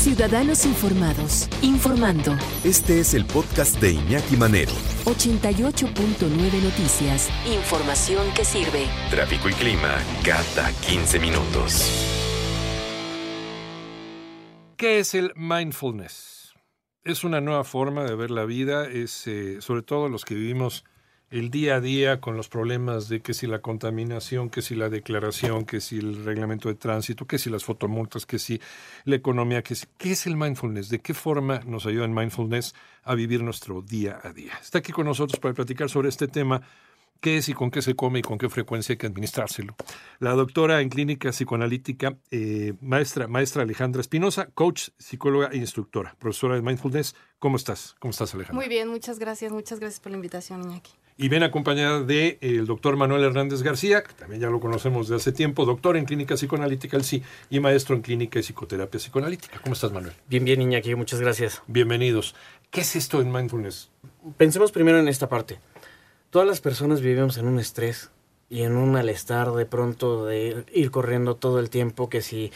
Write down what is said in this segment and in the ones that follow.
Ciudadanos Informados, informando. Este es el podcast de Iñaki Manero. 88.9 Noticias. Información que sirve. Tráfico y clima cada 15 minutos. ¿Qué es el mindfulness? Es una nueva forma de ver la vida, es eh, sobre todo los que vivimos el día a día con los problemas de que si la contaminación, que si la declaración, que si el reglamento de tránsito, que si las fotomultas, que si la economía, que si, ¿qué es el mindfulness? ¿De qué forma nos ayuda el mindfulness a vivir nuestro día a día? Está aquí con nosotros para platicar sobre este tema qué es y con qué se come y con qué frecuencia hay que administrárselo. La doctora en clínica psicoanalítica, eh, maestra, maestra Alejandra Espinosa, coach, psicóloga e instructora, profesora de mindfulness. ¿Cómo estás? ¿Cómo estás, Alejandra? Muy bien, muchas gracias, muchas gracias por la invitación, Iñaki. Y ven acompañada de eh, el doctor Manuel Hernández García, que también ya lo conocemos de hace tiempo, doctor en clínica psicoanalítica, el sí, y maestro en clínica y psicoterapia psicoanalítica. ¿Cómo estás, Manuel? Bien, bien, Iñaki, muchas gracias. Bienvenidos. ¿Qué es esto en mindfulness? Pensemos primero en esta parte. Todas las personas vivimos en un estrés y en un malestar de pronto de ir corriendo todo el tiempo, que si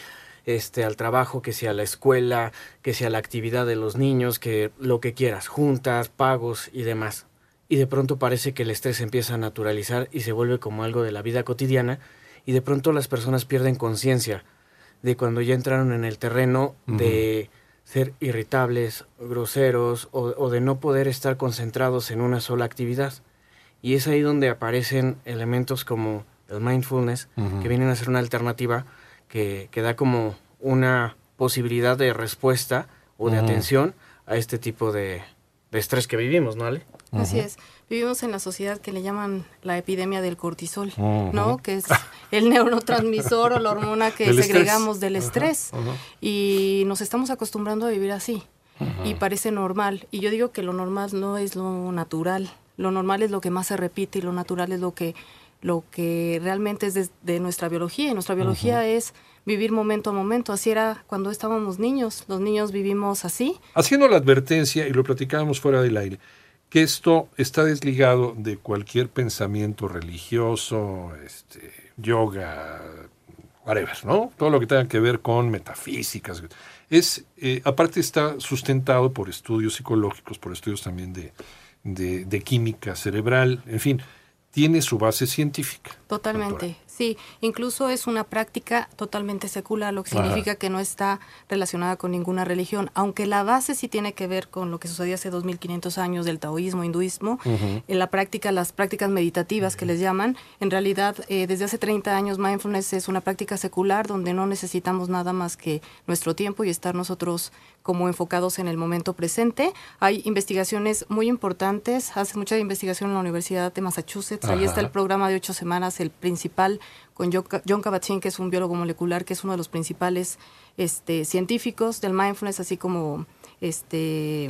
este al trabajo, que si a la escuela, que si a la actividad de los niños, que lo que quieras, juntas, pagos y demás. Y de pronto parece que el estrés empieza a naturalizar y se vuelve como algo de la vida cotidiana y de pronto las personas pierden conciencia de cuando ya entraron en el terreno de ser irritables, groseros o, o de no poder estar concentrados en una sola actividad. Y es ahí donde aparecen elementos como el mindfulness, que vienen a ser una alternativa que, que da como una posibilidad de respuesta o de atención a este tipo de, de estrés que vivimos, ¿no, Ale? Así es. Vivimos en la sociedad que le llaman la epidemia del cortisol. ¿no? Que es el neurotransmisor o la hormona que Del estrés. segregamos del estrés. Y nos estamos acostumbrando a vivir así. Y parece normal. Y yo digo que lo normal no es lo natural. Lo normal es lo que más se repite y lo natural es lo que, lo que realmente es de, de nuestra biología. Y nuestra biología es vivir momento a momento. Así era cuando estábamos niños. Los niños vivimos así. Haciendo la advertencia, y lo platicábamos fuera del aire, que esto está desligado de cualquier pensamiento religioso, este, yoga, whatever, ¿no? Todo lo que tenga que ver con metafísicas. Es, eh, aparte está sustentado por estudios psicológicos, por estudios también de, de, de química cerebral, en fin, tiene su base científica. Totalmente, doctora. Sí. Incluso es una práctica totalmente secular, lo que Ajá. significa que no está relacionada con ninguna religión, aunque la base sí tiene que ver con lo que sucedió hace 2500 años del taoísmo, hinduismo. En la práctica, las prácticas meditativas que les llaman, en realidad eh, desde hace 30 años mindfulness es una práctica secular donde no necesitamos nada más que nuestro tiempo y estar nosotros como enfocados en el momento presente. Hay investigaciones muy importantes, hace mucha investigación en la Universidad de Massachusetts, ahí está el programa de ocho semanas, el principal, con John Kabat-Zinn, que es un biólogo molecular, que es uno de los principales este, científicos del mindfulness, así como este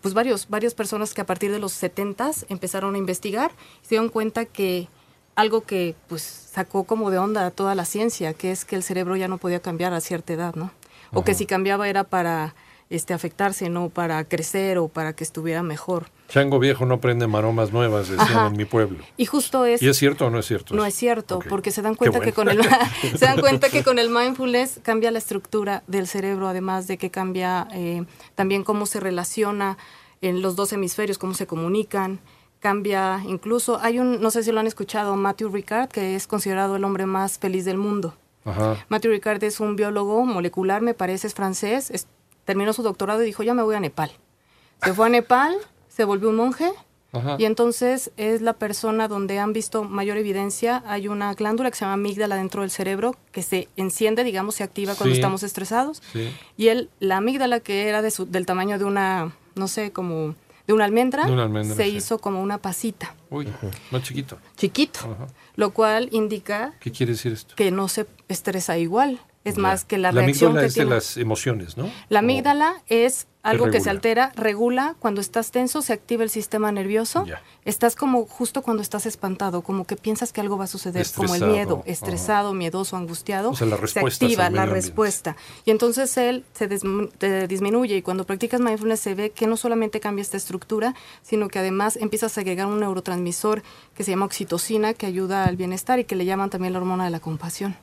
pues varios, varias personas que a partir de los 70 empezaron a investigar y se dieron cuenta que algo que pues sacó como de onda a toda la ciencia, que es que el cerebro ya no podía cambiar a cierta edad, ¿no? O que si cambiaba era para este afectarse, no para crecer o para que estuviera mejor. Chango viejo no prende maromas nuevas, decían Ajá. en mi pueblo. Y justo es ¿Y es cierto o no es cierto? no es cierto, porque se dan cuenta que con el se dan cuenta que con el mindfulness cambia la estructura del cerebro, además de que cambia eh, también cómo se relaciona en los dos hemisferios, cómo se comunican, cambia incluso hay un no sé si lo han escuchado Matthew Ricard que es considerado el hombre más feliz del mundo. Ajá. Matthew Ricard es un biólogo molecular, me parece, es francés, es- terminó su doctorado y dijo, ya me voy a Nepal. Se fue a Nepal, se volvió un monje Ajá. y entonces es la persona donde han visto mayor evidencia. Hay una glándula que se llama amígdala dentro del cerebro que se enciende, digamos, se activa cuando Sí. estamos estresados. Sí. Y él, la amígdala que era de su- del tamaño de una, no sé, como de una almendra, De una almendra, se sí. hizo como una pasita, Uy, más chiquito. chiquito, Ajá. lo cual indica ¿Qué quiere decir esto? que no se estresa igual. Es Ya. más que la, la reacción amígdala que es de las emociones, ¿no? La amígdala es algo que se altera, regula, cuando estás tenso se activa el sistema nervioso, estás como justo cuando estás espantado, como que piensas que algo va a suceder, como el Estresado, miedo, estresado, miedoso, angustiado, O sea, la se activa la respuesta. Y entonces él se te disminuye y cuando practicas mindfulness se ve que no solamente cambia esta estructura, sino que además empiezas a agregar un neurotransmisor que se llama oxitocina, que ayuda al bienestar y que le llaman también la hormona de la compasión.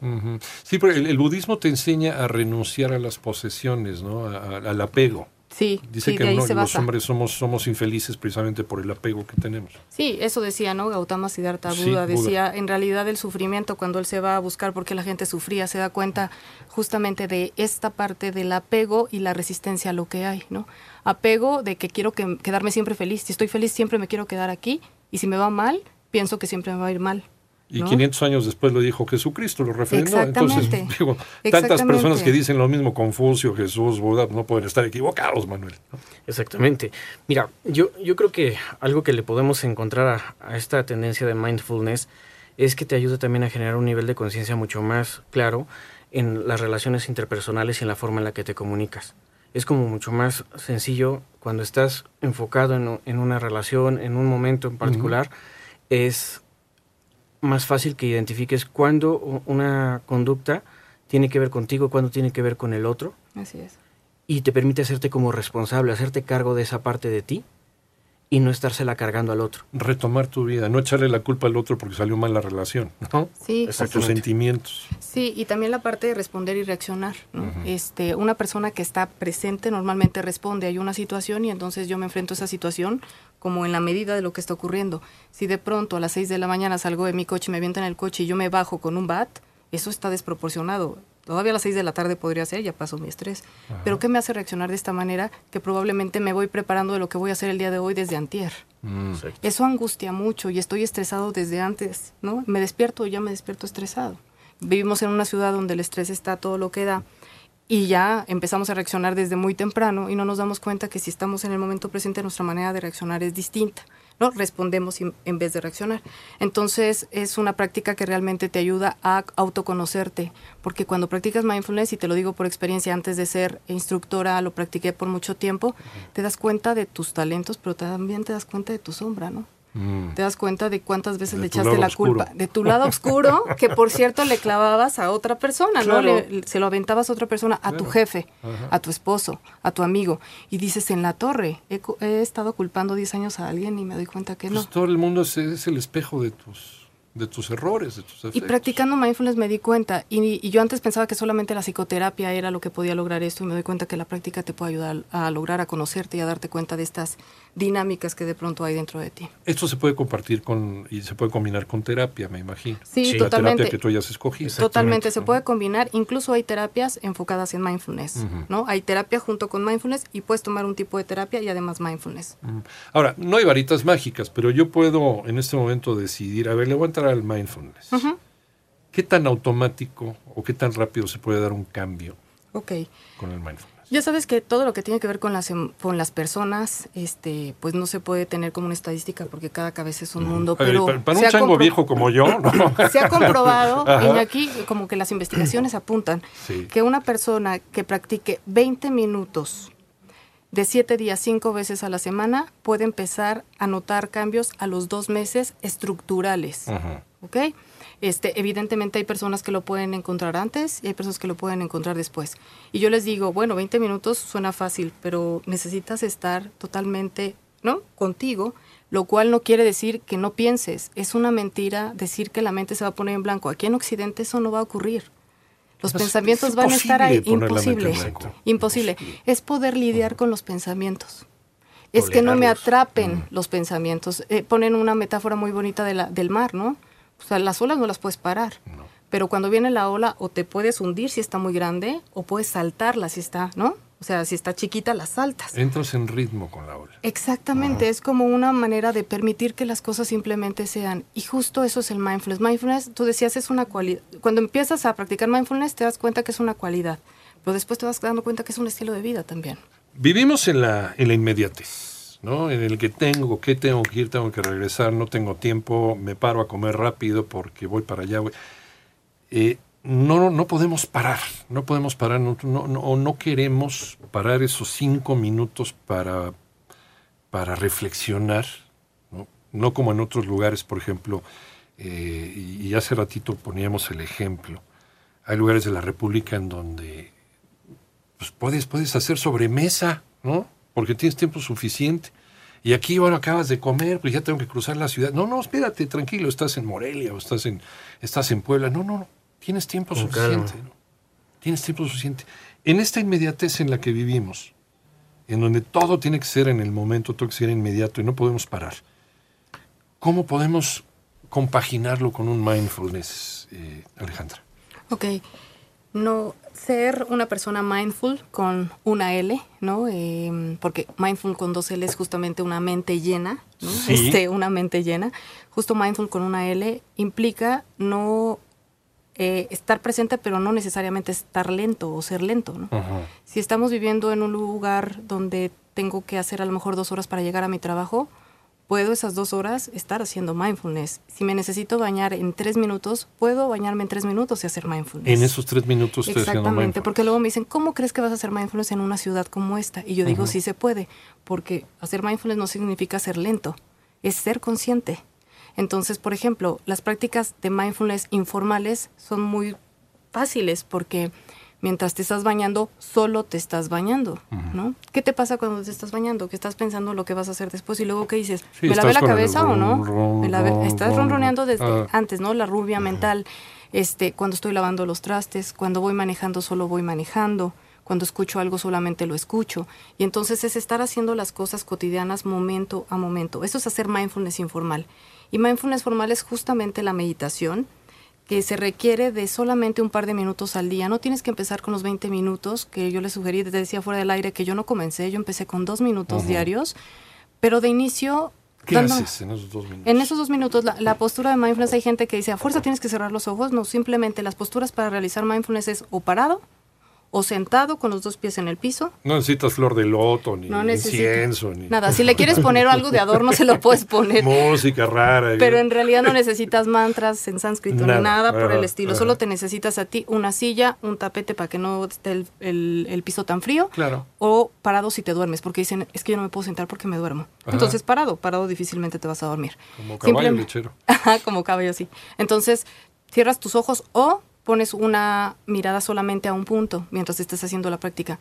Sí, pero el, el budismo te enseña a renunciar a las posesiones, ¿no? A- a- al apego. Sí, Dice sí, que uno- los hombres somos, somos infelices precisamente por el apego que tenemos. Sí, eso decía, ¿no? Gautama Siddhartha Sí, Buda Buda. decía, en realidad el sufrimiento cuando él se va a buscar por qué la gente sufría, se da cuenta justamente de esta parte del apego y la resistencia a lo que hay, ¿no? Apego de que quiero que, quedarme siempre feliz, si estoy feliz siempre me quiero quedar aquí y si me va mal, pienso que siempre me va a ir mal. Y ¿no? 500 años después lo dijo Jesucristo, lo refrendó. Entonces, Exactamente. digo, tantas personas que dicen lo mismo, Confucio, Jesús, Buda, no pueden estar equivocados, Manuel. Exactamente. Mira, yo, yo creo que algo que le podemos encontrar a, a esta tendencia de mindfulness es que te ayuda también a generar un nivel de conciencia mucho más claro en las relaciones interpersonales y en la forma en la que te comunicas. Es como mucho más sencillo cuando estás enfocado en, en una relación, en un momento en particular, es más fácil que identifiques cuándo una conducta tiene que ver contigo, cuándo tiene que ver con el otro Así es. y te permite hacerte como responsable, hacerte cargo de esa parte de ti y no estársela cargando al otro. Retomar tu vida, no echarle la culpa al otro porque salió mal la relación, ¿no? Sí, A tus sentimientos. Sí, y también la parte de responder y reaccionar. ¿no? este, una persona que está presente normalmente responde. Hay una situación y entonces yo me enfrento a esa situación como en la medida de lo que está ocurriendo. Si de pronto a las 6 de la mañana salgo de mi coche me avientan el coche y yo me bajo con un bat, eso está desproporcionado. Todavía a las 6 de la tarde podría ser, ya pasó mi estrés. Pero ¿qué me hace reaccionar de esta manera? Que probablemente me voy preparando de lo que voy a hacer el día de hoy desde antier. Exacto. Eso angustia mucho y estoy estresado desde antes, ¿no? Me despierto y ya me despierto estresado. Vivimos en una ciudad donde el estrés está todo lo que da y ya empezamos a reaccionar desde muy temprano y no nos damos cuenta que si estamos en el momento presente nuestra manera de reaccionar es distinta, ¿no? Respondemos en- vez de reaccionar. Entonces es una práctica que realmente te ayuda a autoconocerte, porque cuando practicas mindfulness, y te lo digo por experiencia, antes de ser instructora, lo practiqué por mucho tiempo, te das cuenta de tus talentos, pero también te das cuenta de tu sombra, ¿no? Te das cuenta de cuántas veces De le echaste la oscuro. culpa de tu lado oscuro, que por cierto le clavabas a otra persona, ¿no? Le- se lo aventabas a otra persona, a tu jefe, a tu esposo, a tu amigo. Y dices, en la torre, he, he estado culpando 10 años a alguien y me doy cuenta que no. Pues todo el mundo es, es el espejo de tus, de tus errores, de tus Y defectos. practicando mindfulness me di cuenta, y, y yo antes pensaba que solamente la psicoterapia era lo que podía lograr esto, y me doy cuenta que la práctica te puede ayudar a lograr a conocerte y a darte cuenta de estas dinámicas que de pronto hay dentro de ti. Esto se puede compartir con y se puede combinar con terapia, me imagino. Sí, La totalmente. terapia que tú hayas escogido. Totalmente, se puede combinar, incluso hay terapias enfocadas en mindfulness, ¿no? Hay terapia junto con mindfulness y puedes tomar un tipo de terapia y además mindfulness. Mm. Ahora, no hay varitas mágicas, pero yo puedo en este momento decidir, a ver, le voy a entrar al mindfulness. ¿Qué tan automático o qué tan rápido se puede dar un cambio Ok. con el mindfulness? Ya sabes que todo lo que tiene que ver con las em- con las personas, este, pues no se puede tener como una estadística porque cada cabeza es un mundo, A ver, pero para, un ha chango viejo como yo, ¿no? se ha comprobado, y aquí como que las investigaciones apuntan, Sí. que una persona que practique 20 minutos de 7 días, 5 veces a la semana, puede empezar a notar cambios a los dos meses estructurales. Ajá. ¿Ok? Este, evidentemente hay personas que lo pueden encontrar antes y hay personas que lo pueden encontrar después. Y yo les digo, bueno, 20 minutos suena fácil, pero necesitas estar totalmente, ¿no? Contigo, lo cual no quiere decir que no pienses. Es una mentira decir que la mente se va a poner en blanco. Aquí en Occidente eso no va a ocurrir. Los Pues, pensamientos van a estar ahí. imposible Imposible. Es poder lidiar con los pensamientos. Es que no me atrapen los pensamientos. Eh, ponen una metáfora muy bonita de la, del mar, ¿no? O sea, las olas no las puedes parar. Pero cuando viene la ola, o te puedes hundir si está muy grande, o puedes saltarla si está, ¿no? O sea, si está chiquita, la saltas. Entras en ritmo con la ola. Exactamente, es como una manera de permitir que las cosas simplemente sean. Y justo eso es el mindfulness. Mindfulness, tú decías, es una cualidad. Cuando empiezas a practicar mindfulness, te das cuenta que es una cualidad. Pero después te vas dando cuenta que es un estilo de vida también. Vivimos en la, en la inmediatez, ¿no? En el que tengo, que tengo que ir, tengo que regresar, no tengo tiempo, me paro a comer rápido porque voy para allá. voy- Eh, no, no podemos parar, no podemos parar, no, no, no- no queremos parar esos cinco minutos para, para reflexionar, ¿no? No como en otros lugares, por ejemplo, eh, y, y hace ratito poníamos el ejemplo, hay lugares de la República en donde pues puedes, puedes hacer sobremesa, ¿no? Porque tienes tiempo suficiente. Y aquí, bueno, acabas de comer, pues ya tengo que cruzar la ciudad. No, no, espérate, tranquilo, estás en Morelia o estás en, estás en Puebla. No, no, no, tienes tiempo Con suficiente. ¿no? Tienes tiempo suficiente. En esta inmediatez en la que vivimos, en donde todo tiene que ser en el momento, todo tiene que ser inmediato y no podemos parar, ¿cómo podemos compaginarlo con un mindfulness, eh, Alejandra? Ok. No ser una persona mindful con una L, ¿no? Eh, porque mindful con dos L es justamente una mente llena, ¿no? Sí. Este, una mente llena. Justo mindful con una L implica no eh, estar presente, pero no necesariamente estar lento o ser lento, ¿no? Si estamos viviendo en un lugar donde tengo que hacer a lo mejor dos horas para llegar a mi trabajo, puedo esas dos horas estar haciendo mindfulness. Si me necesito bañar en tres minutos, puedo bañarme en tres minutos y hacer mindfulness. En esos tres minutos estoy Exactamente, porque luego me dicen, ¿cómo crees que vas a hacer mindfulness en una ciudad como esta? Y yo digo, Ujú. sí se puede, porque hacer mindfulness no significa ser lento, es ser consciente. Entonces, por ejemplo, las prácticas de mindfulness informales son muy fáciles porque mientras te estás bañando, solo te estás bañando, ¿no? ¿Qué te pasa cuando te estás bañando? Que estás pensando lo que vas a hacer después y luego qué dices, Sí, ¿me lavé la cabeza o no? ron, Me lavé- ron, estás ron, ronroneando desde ah. antes, ¿no? La rubia mental, este, cuando estoy lavando los trastes, cuando voy manejando solo voy manejando, cuando escucho algo solamente lo escucho. Y entonces es estar haciendo las cosas cotidianas momento a momento. Eso es hacer mindfulness informal. Y mindfulness formal es justamente la meditación que se requiere de solamente un par de minutos al día. No tienes que empezar con los 20 minutos que yo le sugerí, te decía fuera del aire que yo no comencé, yo empecé con dos minutos diarios, pero de inicio... ¿Qué dando- haces en esos dos minutos? en esos dos minutos, la, la postura de mindfulness, hay gente que dice, a fuerza tienes que cerrar los ojos. No, simplemente las posturas para realizar mindfulness es o parado, o sentado con los dos pies en el piso. No necesitas flor de loto, ni No incienso, ni nada. Si le quieres poner algo de adorno, se lo puedes poner. música rara. Pero en realidad no necesitas mantras en sánscrito Nada, ni nada por el estilo. Solo te necesitas a ti una silla, un tapete para que no esté el, el- el piso tan frío. Claro. O parado si te duermes, porque dicen, es que yo no me puedo sentar porque me duermo. Ajá. Entonces parado, parado difícilmente te vas a dormir. Como caballo lechero. Ajá, como caballo, sí. Entonces, cierras tus ojos o pones una mirada solamente a un punto mientras estés haciendo la práctica.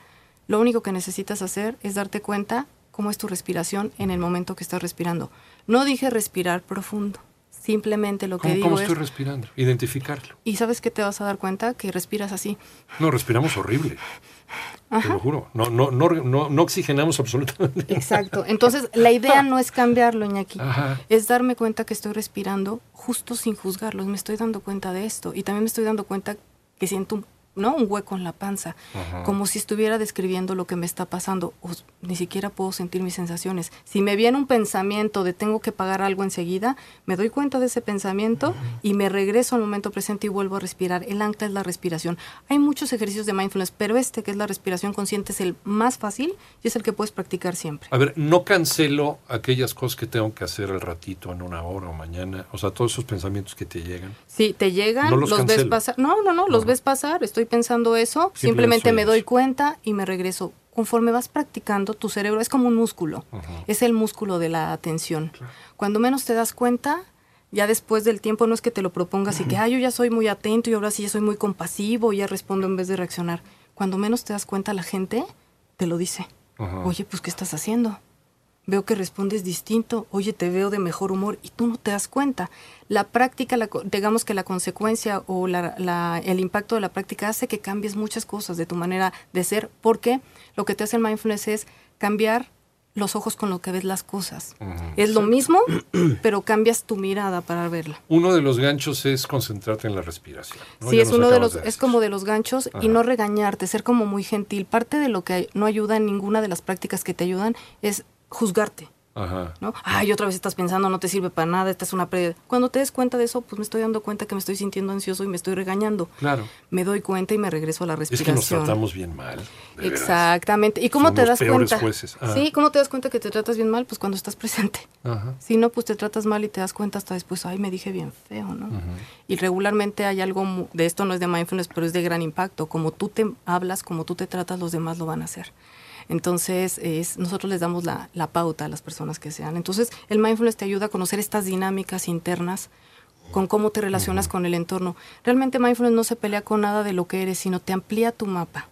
Lo único que necesitas hacer es darte cuenta cómo es tu respiración en el momento que estás respirando. No dije respirar profundo. Simplemente lo que ¿Cómo, digo cómo es... estoy respirando? Identificarlo. ¿Y sabes qué te vas a dar cuenta? Que respiras así. No, respiramos horrible. Te lo juro. No, no, no, no, no oxigenamos absolutamente. Exacto. Entonces, la idea no es cambiarlo, Iñaki. Ajá. Es darme cuenta que estoy respirando justo sin juzgarlo. Me estoy dando cuenta de esto. Y también me estoy dando cuenta que siento un, ¿no? un hueco en la panza. Ajá. Como si estuviera describiendo lo que me está pasando. O ni siquiera puedo sentir mis sensaciones. Si me viene un pensamiento de tengo que pagar algo enseguida, me doy cuenta de ese pensamiento y me regreso al momento presente y vuelvo a respirar. El ancla es la respiración. Hay muchos ejercicios de mindfulness, pero este que es la respiración consciente es el más fácil y es el que puedes practicar siempre. A ver, no cancelo aquellas cosas que tengo que hacer al ratito, en una hora o mañana. O sea, todos esos pensamientos que te llegan. Sí, te llegan, No los, los ves pasar. No, no, no, los ves pasar, estoy pensando eso, Simplemente simplemente me doy cuenta y me regreso. Conforme vas practicando, tu cerebro es como un músculo, es el músculo de la atención. Cuando menos te das cuenta, ya después del tiempo no es que te lo propongas y que, ah, yo ya soy muy atento y ahora sí ya soy muy compasivo y ya respondo en vez de reaccionar. Cuando menos te das cuenta, la gente te lo dice. Ajá. Oye, pues, ¿qué estás haciendo? Veo que respondes distinto, oye, te veo de mejor humor y tú no te das cuenta. La práctica, la digamos que la consecuencia o la- la- el impacto de la práctica hace que cambies muchas cosas de tu manera de ser, porque lo que te hace el mindfulness es cambiar los ojos con lo que ves las cosas. Es lo mismo, pero cambias tu mirada para verla. Uno de los ganchos es concentrarte en la respiración. ¿no? Sí, Ya es uno de los, es decir. como de los ganchos y no regañarte, ser como muy gentil. Parte de lo que no ayuda en ninguna de las prácticas que te ayudan es juzgarte. Ajá. ¿no? Ay, otra vez estás pensando, no te sirve para nada, esta es una pérdida. Cuando te des cuenta de eso, pues me estoy dando cuenta que me estoy sintiendo ansioso y me estoy regañando. Claro. Me doy cuenta y me regreso a la Es respiración. que nos tratamos bien mal. de. Exactamente. ¿Y cómo Somos te das cuenta? jueces. Ah. Sí, ¿cómo te das cuenta que te tratas bien mal? Pues cuando estás presente. Ajá. Si no, pues te tratas mal y te das cuenta hasta después, ay, me dije bien feo, ¿no? Y regularmente hay algo, de esto no es de mindfulness, pero es de gran impacto. Como tú te hablas, como tú te tratas, los demás lo van a hacer. Entonces, es, nosotros les damos la, la pauta a las personas que sean. Entonces, el mindfulness te ayuda a conocer estas dinámicas internas con cómo te relacionas con el entorno. Realmente mindfulness no se pelea con nada de lo que eres, sino te amplía tu mapa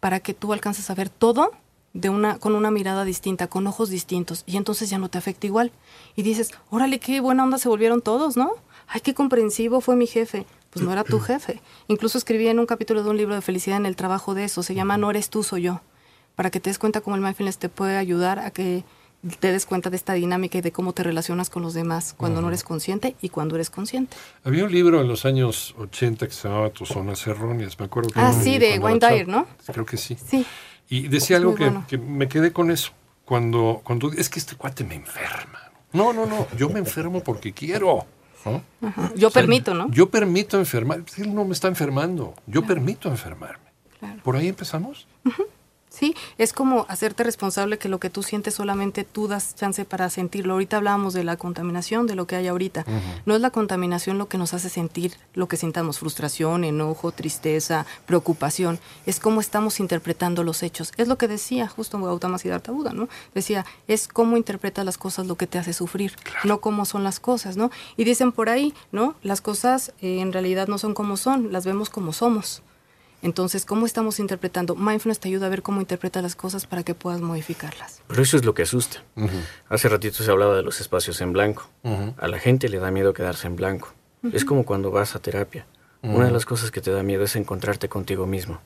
para que tú alcances a ver todo de una, con una mirada distinta, con ojos distintos, y entonces ya no te afecta igual. Y dices, órale, qué buena onda se volvieron todos, ¿no? Ay, qué comprensivo fue mi jefe. Pues no era tu jefe. Incluso escribí en un capítulo de un libro de felicidad en el trabajo de eso. Se llama No eres tú, soy yo. Para que te des cuenta cómo el mindfulness te puede ayudar a que te des cuenta de esta dinámica y de cómo te relacionas con los demás cuando no eres consciente y cuando eres consciente. Había un libro en los años 80 que se llamaba Tus zonas erróneas, me acuerdo. que Ah, sí, de Wayne. ¿no? Creo que sí. Sí. Y decía Es algo que, bueno. que me quedé con eso. Cuando, cuando es que este cuate me enferma. No, no, no. Yo me enfermo porque quiero. ¿no? Ajá. Yo O sea, permito, ¿no? Yo permito enfermar. Él no me está enfermando. Yo permito enfermarme. Claro. ¿Por ahí empezamos? Sí, es como hacerte responsable que lo que tú sientes solamente tú das chance para sentirlo. Ahorita hablábamos de la contaminación, de lo que hay ahorita. No es la contaminación lo que nos hace sentir lo que sintamos, frustración, enojo, tristeza, preocupación. Es cómo estamos interpretando los hechos. Es lo que decía justo Gautama Siddhartha Buda, ¿no? Decía, es cómo interpretas las cosas lo que te hace sufrir, no cómo son las cosas, ¿no? Y dicen por ahí, ¿no? Las cosas eh, en realidad no son como son, las vemos como somos. Entonces, ¿cómo estamos interpretando? Mindfulness te ayuda a ver cómo interpreta las cosas para que puedas modificarlas. Pero eso es lo que asusta. Hace ratito se hablaba de los espacios en blanco. A la gente le da miedo quedarse en blanco. Es como cuando vas a terapia. Una de las cosas que te da miedo es encontrarte contigo mismo.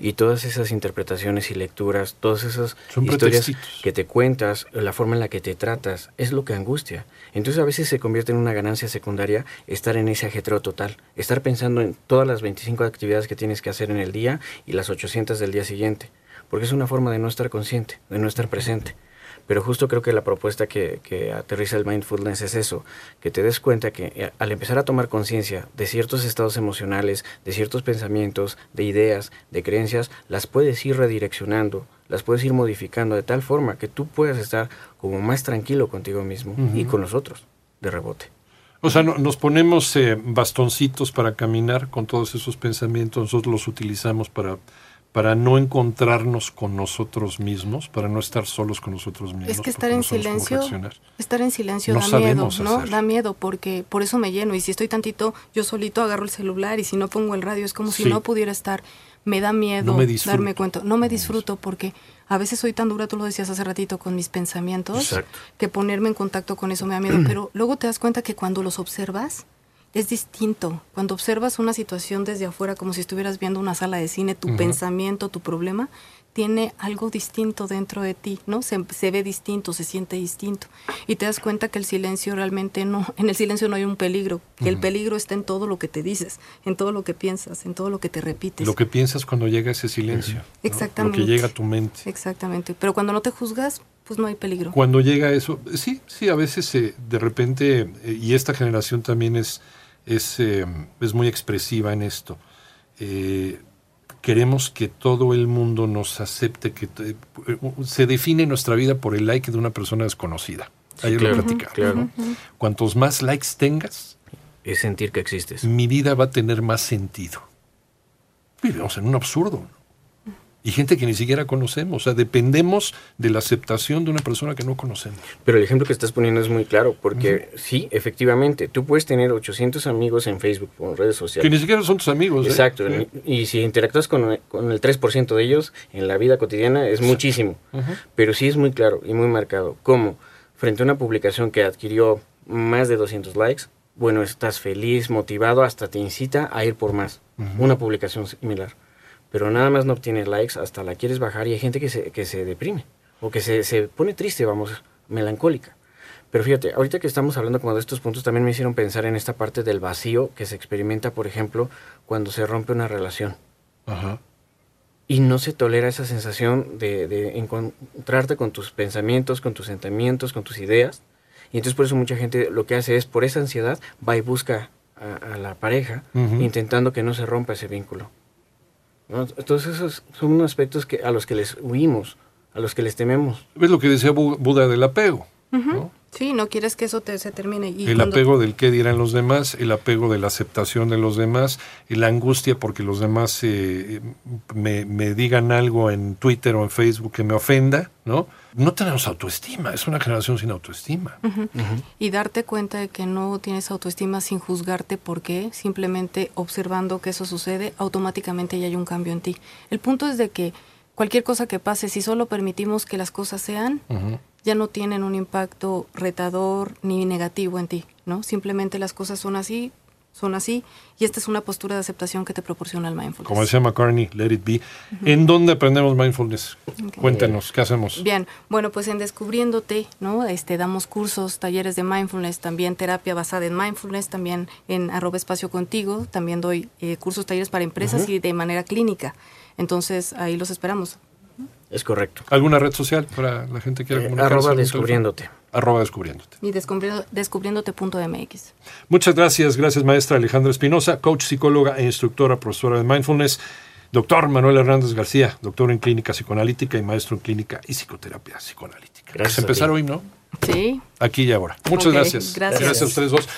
Y todas esas interpretaciones y lecturas, todas esas Son historias pretextitos. que te cuentas, la forma en la que te tratas, es lo que angustia. Entonces a veces se convierte en una ganancia secundaria estar en ese ajetreo total, estar pensando en todas las 25 actividades que tienes que hacer en el día y las 800 del día siguiente, porque es una forma de no estar consciente, de no estar presente. Pero justo creo que la propuesta que, que aterriza el mindfulness es eso, que te des cuenta que eh, al empezar a tomar conciencia de ciertos estados emocionales, de ciertos pensamientos, de ideas, de creencias, las puedes ir redireccionando, las puedes ir modificando de tal forma que tú puedas estar como más tranquilo contigo mismo y con los otros, de rebote. O sea, no- nos ponemos eh, bastoncitos para caminar con todos esos pensamientos, nosotros los utilizamos para, para no encontrarnos con nosotros mismos, para no estar solos con nosotros mismos. Es que estar en no silencio, estar en silencio No da miedo, ¿no? hacer. Da miedo porque por eso me lleno y si estoy tantito yo solito agarro el celular y si no pongo el radio es como si no pudiera estar. Me da miedo No me disfruto. darme cuenta, no me disfruto porque a veces soy tan dura, tú lo decías hace ratito con mis pensamientos, Exacto. que ponerme en contacto con eso me da miedo, pero luego te das cuenta que cuando los observas es distinto. Cuando observas una situación desde afuera como si estuvieras viendo una sala de cine, tu pensamiento, tu problema tiene algo distinto dentro de ti, ¿no? Se, se ve distinto, se siente distinto. Y te das cuenta que el silencio realmente no, en el silencio no hay un peligro, que el peligro está en todo lo que te dices, en todo lo que piensas, en todo lo que te repites. Lo que piensas cuando llega ese silencio. ¿no? Exactamente. Lo que llega a tu mente. Exactamente. Pero cuando no te juzgas, pues no hay peligro. Cuando llega eso, sí, sí, a veces eh, de repente, eh, y esta generación también es, es, eh, es muy expresiva en esto, eh, queremos que todo el mundo nos acepte, que te- eh, se define nuestra vida por el like de una persona desconocida. Ayer claro, lo platicaba. claro. Cuantos más likes tengas, Es sentir que existes. mi vida va a tener más sentido. Vivimos en un absurdo. Y gente que ni siquiera conocemos. O sea, dependemos de la aceptación de una persona que no conocemos. Pero el ejemplo que estás poniendo es muy claro, porque sí, efectivamente, tú puedes tener 800 amigos en Facebook o en redes Que sociales. ni siquiera son tus amigos. ¿eh? Exacto, Sí. y si interactúas con, con el 3% de ellos en la vida cotidiana es muchísimo, pero sí es muy claro y muy marcado. Como frente a una publicación que adquirió más de 200 likes, bueno, estás feliz, motivado, hasta te incita a ir por más. Una publicación similar. Pero nada más no obtienes likes, hasta la quieres bajar y hay gente que se, que se deprime o que se, se pone triste, vamos, melancólica. Pero fíjate, ahorita que estamos hablando como de estos puntos, también me hicieron pensar en esta parte del vacío que se experimenta, por ejemplo, cuando se rompe una relación. Ajá. y no se tolera esa sensación de, de encontrarte con tus pensamientos, con tus sentimientos, con tus ideas. Y entonces por eso mucha gente lo que hace es, por esa ansiedad, va y busca a, la pareja, intentando que no se rompa ese vínculo. Entonces esos son aspectos que, a los que les huimos, a los que les tememos. ¿Ves lo que decía Buda del apego? Sí, no quieres que eso te, se termine. Y el apego del qué dirán los demás, el apego de la aceptación de los demás, la angustia porque los demás eh, me, digan algo en Twitter o en Facebook que me ofenda, ¿no? No tenemos autoestima, es una generación sin autoestima. Y darte cuenta de que no tienes autoestima sin juzgarte porque simplemente observando que eso sucede, automáticamente ya hay un cambio en ti. El punto es de que cualquier cosa que pase, si solo permitimos que las cosas sean, ya no tienen un impacto retador ni negativo en ti, ¿no? Simplemente las cosas son así, son así, y esta es una postura de aceptación que te proporciona el mindfulness. Como decía McCartney, let it be. ¿En dónde aprendemos mindfulness? Cuéntenos, ¿qué hacemos? Bien, bueno, pues en Descubriéndote, ¿no? Este, damos cursos, talleres de mindfulness, también terapia basada en mindfulness, también en arroba espacio contigo, también doy eh, cursos, talleres para empresas y de manera clínica. Entonces, ahí los esperamos. Es correcto. ¿Alguna red social para la gente que quiera eh, comunicarse? arroba descubriéndote. Arroba descubriéndote. Y descubriéndote.mx. Muchas gracias. Gracias, maestra Alejandra Espinosa, coach, psicóloga e instructora, profesora de mindfulness. Doctor Manuel Hernández García, doctor en clínica psicoanalítica y maestro en clínica y psicoterapia psicoanalítica. Gracias. empezar hoy, ¿no? Sí. Aquí y ahora. Muchas gracias. Gracias. Gracias a ustedes dos.